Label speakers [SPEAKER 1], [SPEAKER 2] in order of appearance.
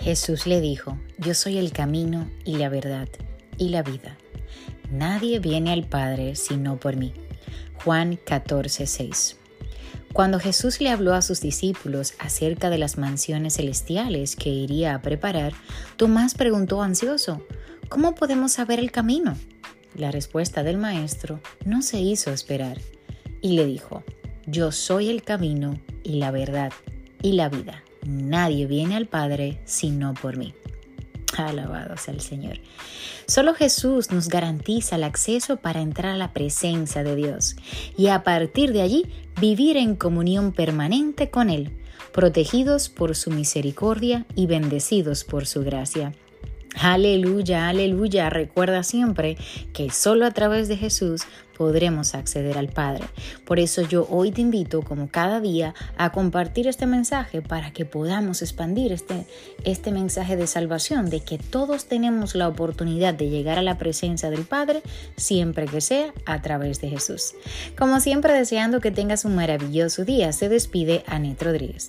[SPEAKER 1] Jesús le dijo, yo soy el camino y la verdad y la vida. Nadie viene al Padre sino por mí. Juan 14:6. Cuando Jesús le habló a sus discípulos acerca de las mansiones celestiales que iría a preparar, Tomás preguntó ansioso, ¿cómo podemos saber el camino? La respuesta del Maestro no se hizo esperar y le dijo, yo soy el camino y la verdad y la vida. Nadie viene al Padre sino por mí. Alabado sea el Señor. Solo Jesús nos garantiza el acceso para entrar a la presencia de Dios y a partir de allí vivir en comunión permanente con Él, protegidos por su misericordia y bendecidos por su gracia. Aleluya, aleluya. Recuerda siempre que solo a través de Jesús podremos acceder al Padre. Por eso yo hoy te invito, como cada día, a compartir este mensaje para que podamos expandir este, este mensaje de salvación, de que todos tenemos la oportunidad de llegar a la presencia del Padre, siempre que sea a través de Jesús. Como siempre, deseando que tengas un maravilloso día, se despide Anet Rodríguez.